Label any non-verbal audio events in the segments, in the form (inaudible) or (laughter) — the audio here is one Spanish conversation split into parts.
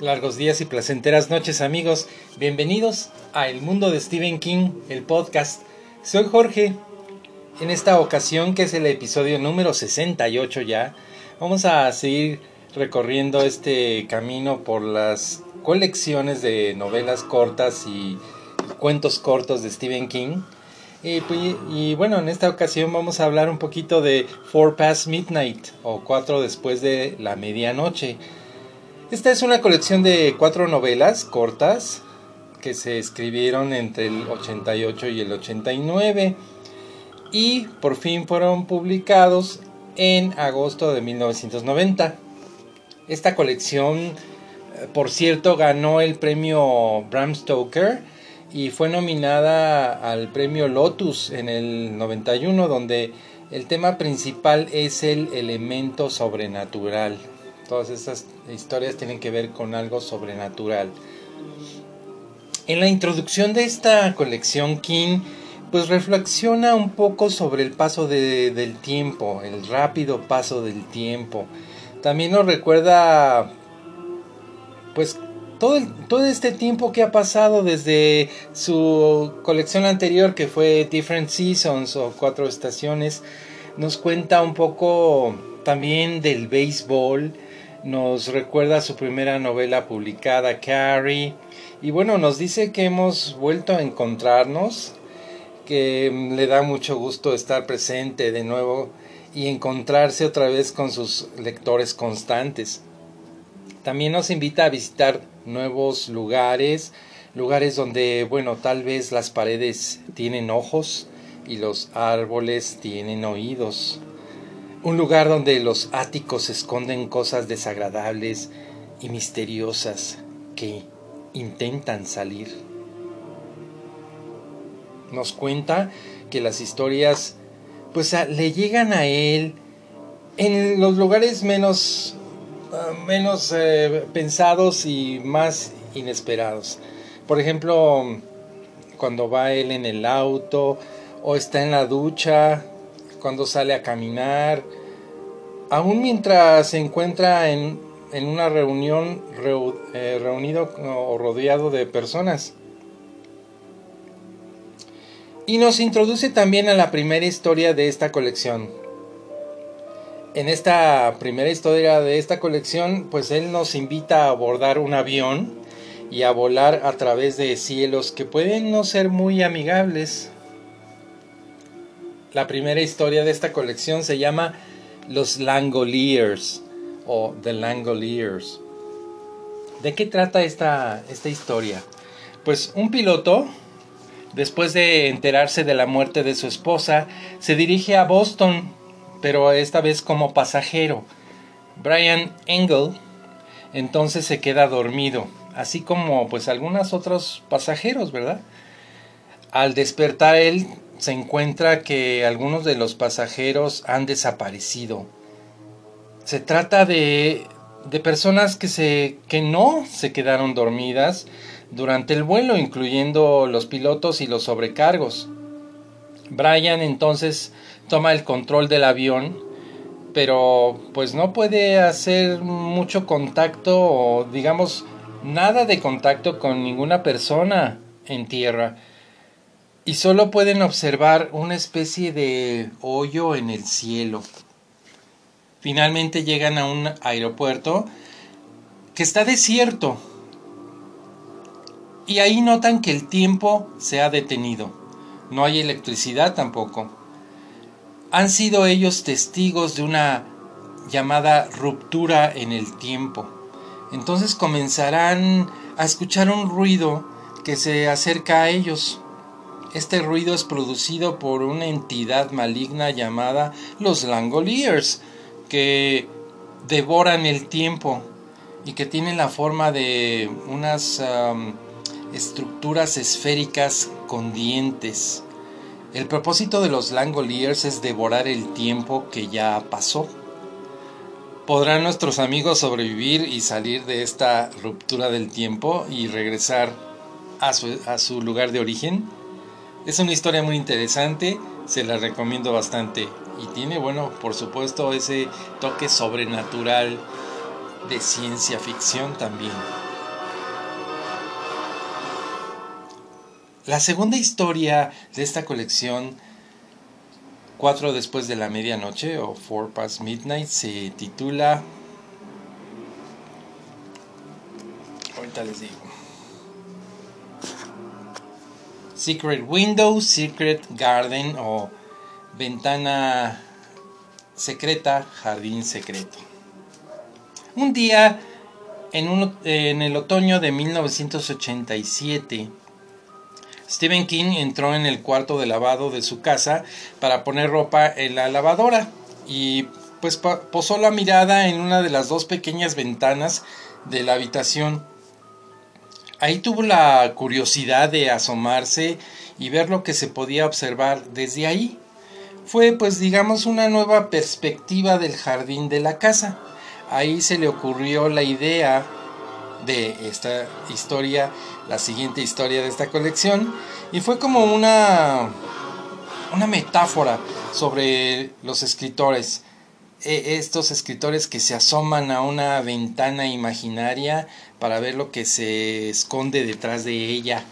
Largos días y placenteras noches amigos, bienvenidos a El Mundo de Stephen King, el podcast. Soy Jorge. En esta ocasión, que es el episodio número 68 ya, vamos a seguir recorriendo este camino por las colecciones de novelas cortas y cuentos cortos de Stephen King. Y, pues, y, bueno, en esta ocasión vamos a hablar un poquito de Four Past Midnight o Cuatro después de la medianoche esta es una colección de cuatro novelas cortas que se escribieron entre el 88 y el 89 y por fin fueron publicados en agosto de 1990. Esta colección, eh, por cierto, ganó el premio Bram Stoker y fue nominada al premio Lotus en el 91, donde el tema principal es el elemento sobrenatural. Todas esas historias tienen que ver con algo sobrenatural. En la introducción de esta colección, King pues reflexiona un poco sobre el paso del tiempo, el rápido paso del tiempo. También nos recuerda pues todo, todo este tiempo que ha pasado desde su colección anterior que fue Different Seasons o Cuatro Estaciones. Nos cuenta un poco también del béisbol, nos recuerda su primera novela publicada, Carrie, y bueno, nos dice que hemos vuelto a encontrarnos, que le da mucho gusto estar presente de nuevo y encontrarse otra vez con sus lectores constantes. También nos invita a visitar nuevos lugares, lugares donde, bueno, tal vez las paredes tienen ojos y los árboles tienen oídos un lugar donde los áticos esconden cosas desagradables y misteriosas que intentan salir. Nos cuenta que las historias pues le llegan a él en los lugares menos ah, menos eh, pensados y más inesperados. Por ejemplo, cuando va él en el auto o está en la ducha cuando sale a caminar, aún mientras se encuentra en, una reunión eh, reunido o rodeado de personas. Y nos introduce también a la primera historia de esta colección. En esta primera historia de esta colección, pues él nos invita a abordar un avión y a volar a través de cielos que pueden no ser muy amigables la primera historia de esta colección se llama Los Langoliers o The Langoliers. ¿De qué trata esta, esta historia? Pues un piloto, después de enterarse de la muerte de su esposa, se dirige a Boston, pero esta vez como pasajero. Brian Engel entonces se queda dormido, así como pues algunos otros pasajeros, ¿verdad? Al despertar él se encuentra que algunos de los pasajeros han desaparecido. Se trata de, de personas que, se, que no se quedaron dormidas durante el vuelo, incluyendo los pilotos y los sobrecargos. Brian entonces toma el control del avión, pero pues no puede hacer mucho contacto o digamos nada de contacto con ninguna persona en tierra y solo pueden observar una especie de hoyo en el cielo. Finalmente llegan a un aeropuerto que está desierto y ahí notan que el tiempo se ha detenido. No hay electricidad tampoco. Han sido ellos testigos de una llamada ruptura en el tiempo. Entonces comenzarán a escuchar un ruido que se acerca a ellos. Este ruido es producido por una entidad maligna llamada los Langoliers, que devoran el tiempo y que tienen la forma de unas estructuras esféricas con dientes. El propósito de los Langoliers es devorar el tiempo que ya pasó. ¿Podrán nuestros amigos sobrevivir y salir de esta ruptura del tiempo y regresar a su, lugar de origen? Es una historia muy interesante, se la recomiendo bastante. Y tiene, bueno, por supuesto, ese toque sobrenatural de ciencia ficción también. La segunda historia de esta colección, 4 después de la medianoche o 4 past midnight, se titula... Ahorita les digo. Secret Window, Secret Garden o Ventana Secreta, Jardín Secreto. Un día, en, en el otoño de 1987, Stephen King entró en el cuarto de lavado de su casa para poner ropa en la lavadora y pues posó la mirada en una de las dos pequeñas ventanas de la habitación. Ahí tuvo la curiosidad de asomarse y ver lo que se podía observar desde ahí. Fue pues digamos una nueva perspectiva del jardín de la casa. Ahí se le ocurrió la idea de esta historia, la siguiente historia de esta colección, y fue como una, una metáfora sobre los escritores, e, estos escritores que se asoman a una ventana imaginaria para ver lo que se esconde detrás de ella.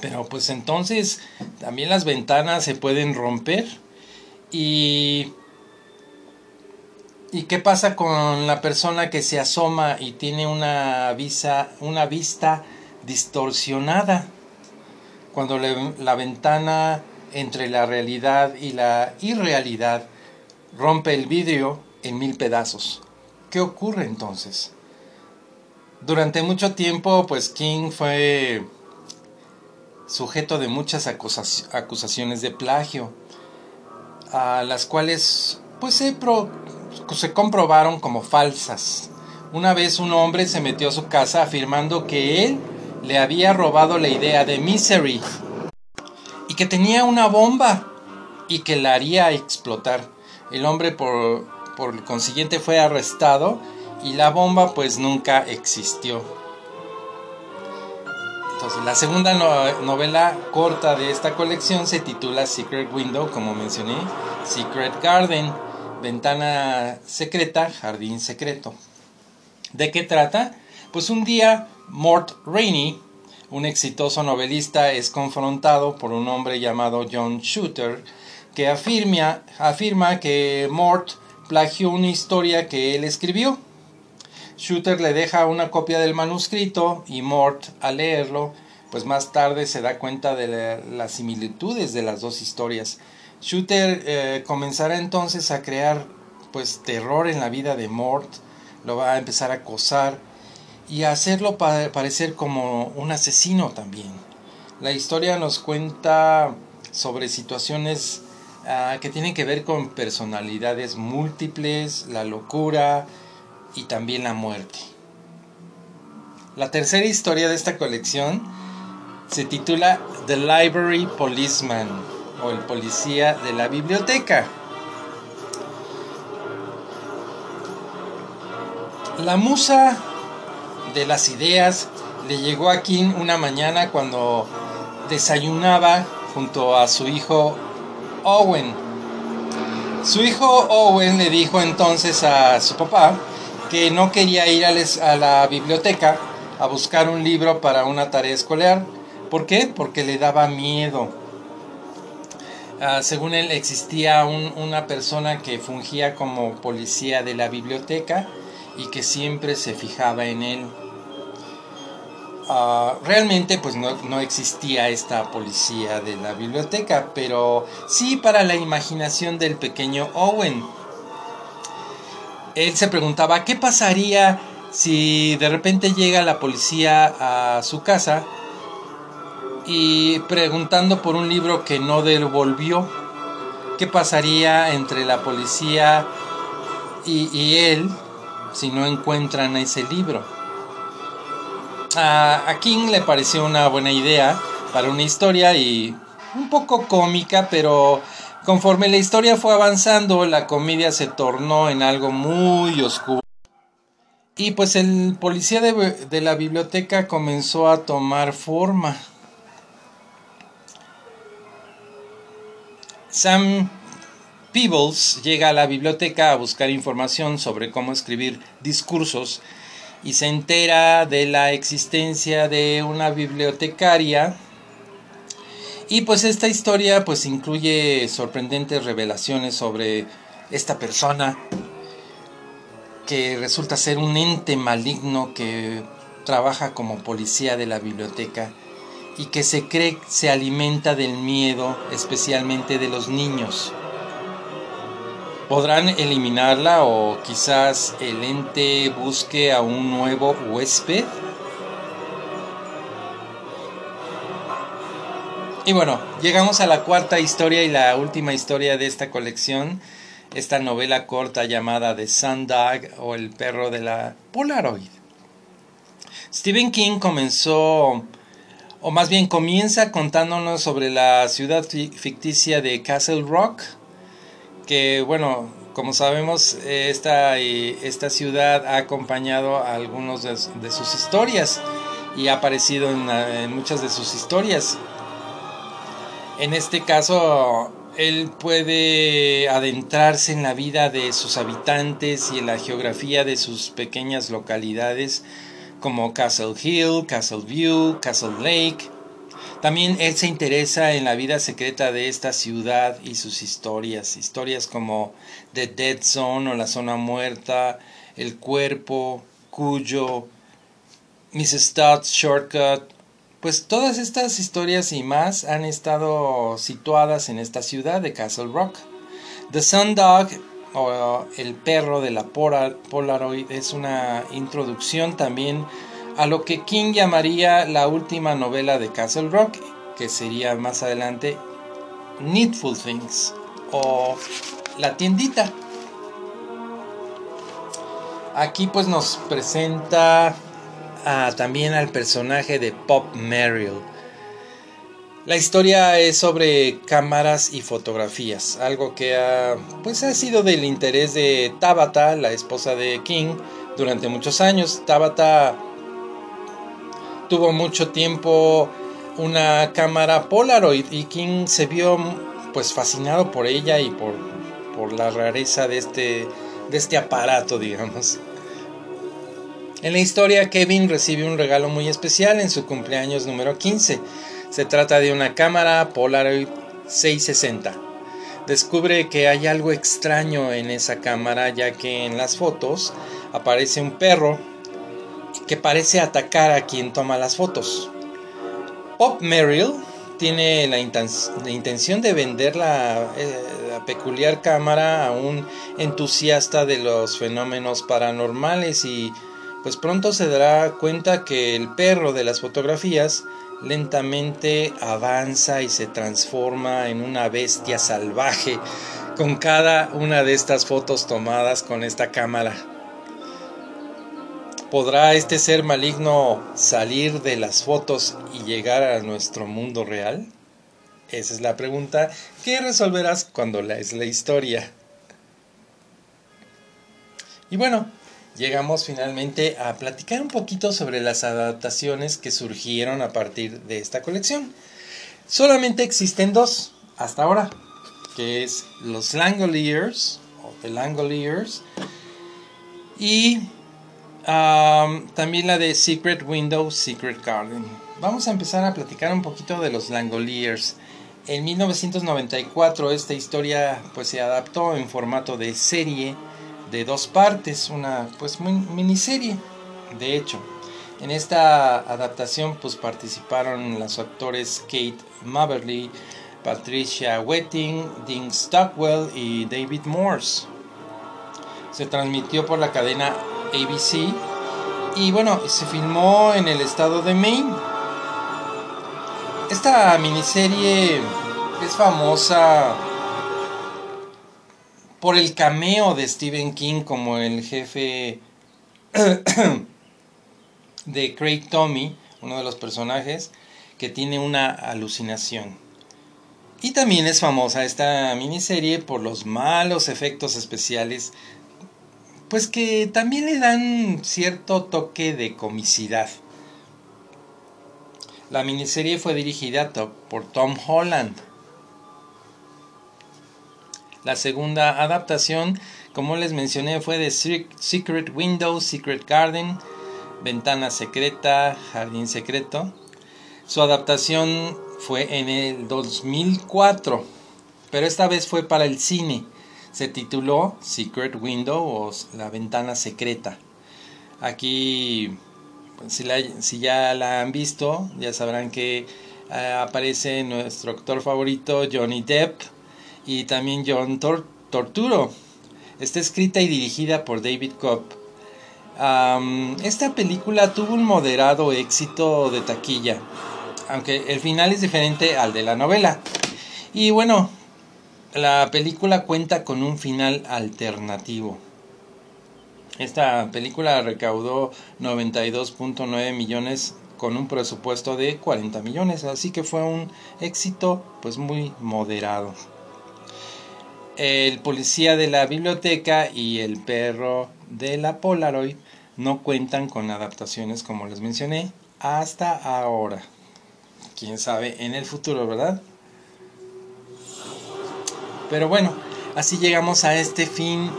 Pero pues entonces también las ventanas se pueden romper y ¿Y qué pasa con la persona que se asoma y tiene una, visa, una vista distorsionada? Cuando la ventana entre la realidad y la irrealidad rompe el vidrio en mil pedazos. ¿Qué ocurre entonces? Durante mucho tiempo, pues King fue sujeto de muchas acusaciones de plagio, a las cuales pues se se comprobaron como falsas. Una vez un hombre se metió a su casa afirmando que él le había robado la idea de Misery y que tenía una bomba y que la haría explotar. El hombre por, por consiguiente fue arrestado y la bomba pues nunca existió. Entonces la segunda novela corta de esta colección se titula Secret Window, como mencioné, Secret Garden Ventana secreta, jardín secreto. ¿De qué trata? Pues un día Mort Rainey, un exitoso novelista, es confrontado por un hombre llamado John Shooter, que afirma, afirma que Mort plagió una historia que él escribió. Shooter le deja una copia del manuscrito y Mort, al leerlo, pues más tarde se da cuenta de las similitudes de las dos historias Shooter eh, comenzará entonces a crear pues terror en la vida de Mort, lo va a empezar a acosar y a hacerlo parecer como un asesino también. La historia nos cuenta sobre situaciones ah, que tienen que ver con personalidades múltiples, la locura y también la muerte. La tercera historia de esta colección se titula The Library Policeman o el policía de la biblioteca. La musa de las ideas le llegó a King una mañana cuando desayunaba junto a su hijo Owen. Su hijo Owen le dijo entonces a su papá que no quería ir a la biblioteca a buscar un libro para una tarea escolar. ¿Por qué? Porque le daba miedo. Ah, según él existía una persona que fungía como policía de la biblioteca y que siempre se fijaba en él. Ah, realmente pues no, no, existía esta policía de la biblioteca, pero sí para la imaginación del pequeño Owen. Él se preguntaba qué pasaría si de repente llega la policía a su casa y preguntando por un libro que no devolvió. ¿Qué pasaría entre la policía y, él si no encuentran ese libro? A, King le pareció una buena idea para una historia y un poco cómica, pero conforme la historia fue avanzando, la comedia se tornó en algo muy oscuro. Y pues el policía de la biblioteca comenzó a tomar forma. Sam Peebles llega a la biblioteca a buscar información sobre cómo escribir discursos y se entera de la existencia de una bibliotecaria Y pues esta historia pues incluye sorprendentes revelaciones sobre esta persona que resulta ser un ente maligno que trabaja como policía de la biblioteca y que se cree se alimenta del miedo, especialmente de los niños. Podrán eliminarla o quizás el ente busque a un nuevo huésped. Y bueno, llegamos a la cuarta historia y la última historia de esta colección, esta novela corta llamada The Sun Dog o El perro de la Polaroid. Stephen King comenzó, o más bien comienza contándonos sobre la ciudad ficticia de Castle Rock, que bueno, como sabemos, esta, esta ciudad ha acompañado a algunos de, sus historias y ha aparecido en, muchas de sus historias. En este caso, él puede adentrarse en la vida de sus habitantes y en la geografía de sus pequeñas localidades como Castle Hill, Castle View, Castle Lake, también él se interesa en la vida secreta de esta ciudad y sus historias, historias como The Dead Zone o la zona muerta, El cuerpo, Cuyo, Miss Studd's Shortcut, pues todas estas historias y más han estado situadas en esta ciudad de Castle Rock. The Sun Dog o El perro de la Polaroid es una introducción también a lo que King llamaría la última novela de Castle Rock, que sería más adelante Needful Things o La tiendita. Aquí pues nos presenta también al personaje de Pop Merrill. La historia es sobre cámaras y fotografías, algo que ha, pues ha sido del interés de Tabata, la esposa de King, durante muchos años. Tabata tuvo mucho tiempo una cámara Polaroid y King se vio pues fascinado por ella y por, por la rareza de este, de este aparato, digamos. En la historia, Kevin recibe un regalo muy especial en su cumpleaños número 15. Se trata de una cámara Polaroid 660. Descubre que hay algo extraño en esa cámara ya que en las fotos aparece un perro que parece atacar a quien toma las fotos. Pop Merrill tiene la, intención de vender la, eh, la, peculiar cámara a un entusiasta de los fenómenos paranormales y pues pronto se dará cuenta que el perro de las fotografías lentamente avanza y se transforma en una bestia salvaje con cada una de estas fotos tomadas con esta cámara. ¿Podrá este ser maligno salir de las fotos y llegar a nuestro mundo real? Esa es la pregunta que resolverás cuando lees la historia. Y bueno, llegamos finalmente a platicar un poquito sobre las adaptaciones que surgieron a partir de esta colección. Solamente existen dos hasta ahora, que es los Langoliers o The Langoliers y también la de Secret Window, Secret Garden. Vamos a empezar a platicar un poquito de los Langoliers. En 1994 esta historia pues se adaptó en formato de serie de dos partes, una pues miniserie. De hecho, en esta adaptación pues participaron los actores Kate Maberly, Patricia Wetting, Dean Stockwell y David Morse. Se transmitió por la cadena ABC. Y bueno, se filmó en el estado de Maine. Esta miniserie es famosa por el cameo de Stephen King como el jefe (coughs) de Craig Tommy, uno de los personajes, que tiene una alucinación. Y también es famosa esta miniserie por los malos efectos especiales pues que también le dan cierto toque de comicidad. La miniserie fue dirigida por Tom Holland. La segunda adaptación, como les mencioné, fue de Secret Window, Secret Garden, Ventana Secreta, Jardín Secreto. Su adaptación fue en el 2004, pero esta vez fue para el cine. Se tituló Secret Window o La Ventana Secreta. Aquí, pues, si, ya la han visto, ya sabrán que eh, aparece nuestro actor favorito Johnny Depp y también John Torturo. Está escrita y dirigida por David Cobb. esta película tuvo un moderado éxito de taquilla, aunque el final es diferente al de la novela. Y bueno, la película cuenta con un final alternativo. Esta película recaudó 92.9 millones con un presupuesto de 40 millones, así que fue un éxito pues muy moderado. El policía de la biblioteca y el perro de la Polaroid no cuentan con adaptaciones como les mencioné hasta ahora. Quién sabe en el futuro, ¿verdad? Pero bueno, así llegamos a este fin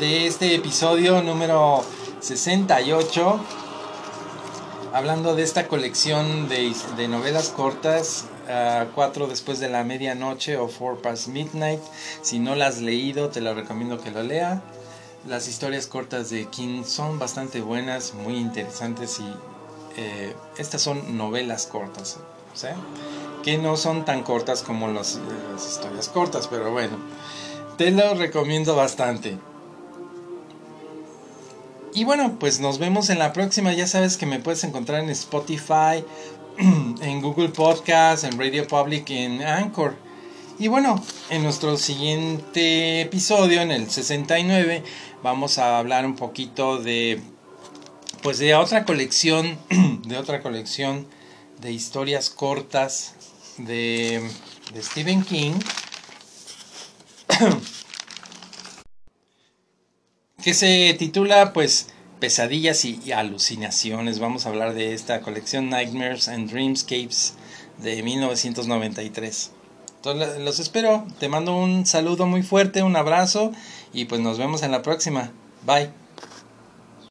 de este episodio número 68. Hablando de esta colección de, de novelas cortas 4 después de la medianoche o 4 past midnight. Si no la has leído, te la recomiendo que lo lea. Las historias cortas de King son bastante buenas, muy interesantes y eh, estas son novelas cortas, que no son tan cortas como las historias cortas, pero bueno, te lo recomiendo bastante. Y bueno, pues nos vemos en la próxima. Ya sabes que me puedes encontrar en Spotify, (clears throat) en Google Podcast, en Radio Public, en Anchor. Y bueno, en nuestro siguiente episodio, en el 69, vamos a hablar un poquito de pues de otra colección, (clears throat) de otra colección de historias cortas de, de Stephen King. (clears throat) que se titula pues pesadillas y, alucinaciones. Vamos a hablar de esta colección Nightmares and Dreamscapes de 1993. Entonces los espero, te mando un saludo muy fuerte, un abrazo y pues nos vemos en la próxima. Bye.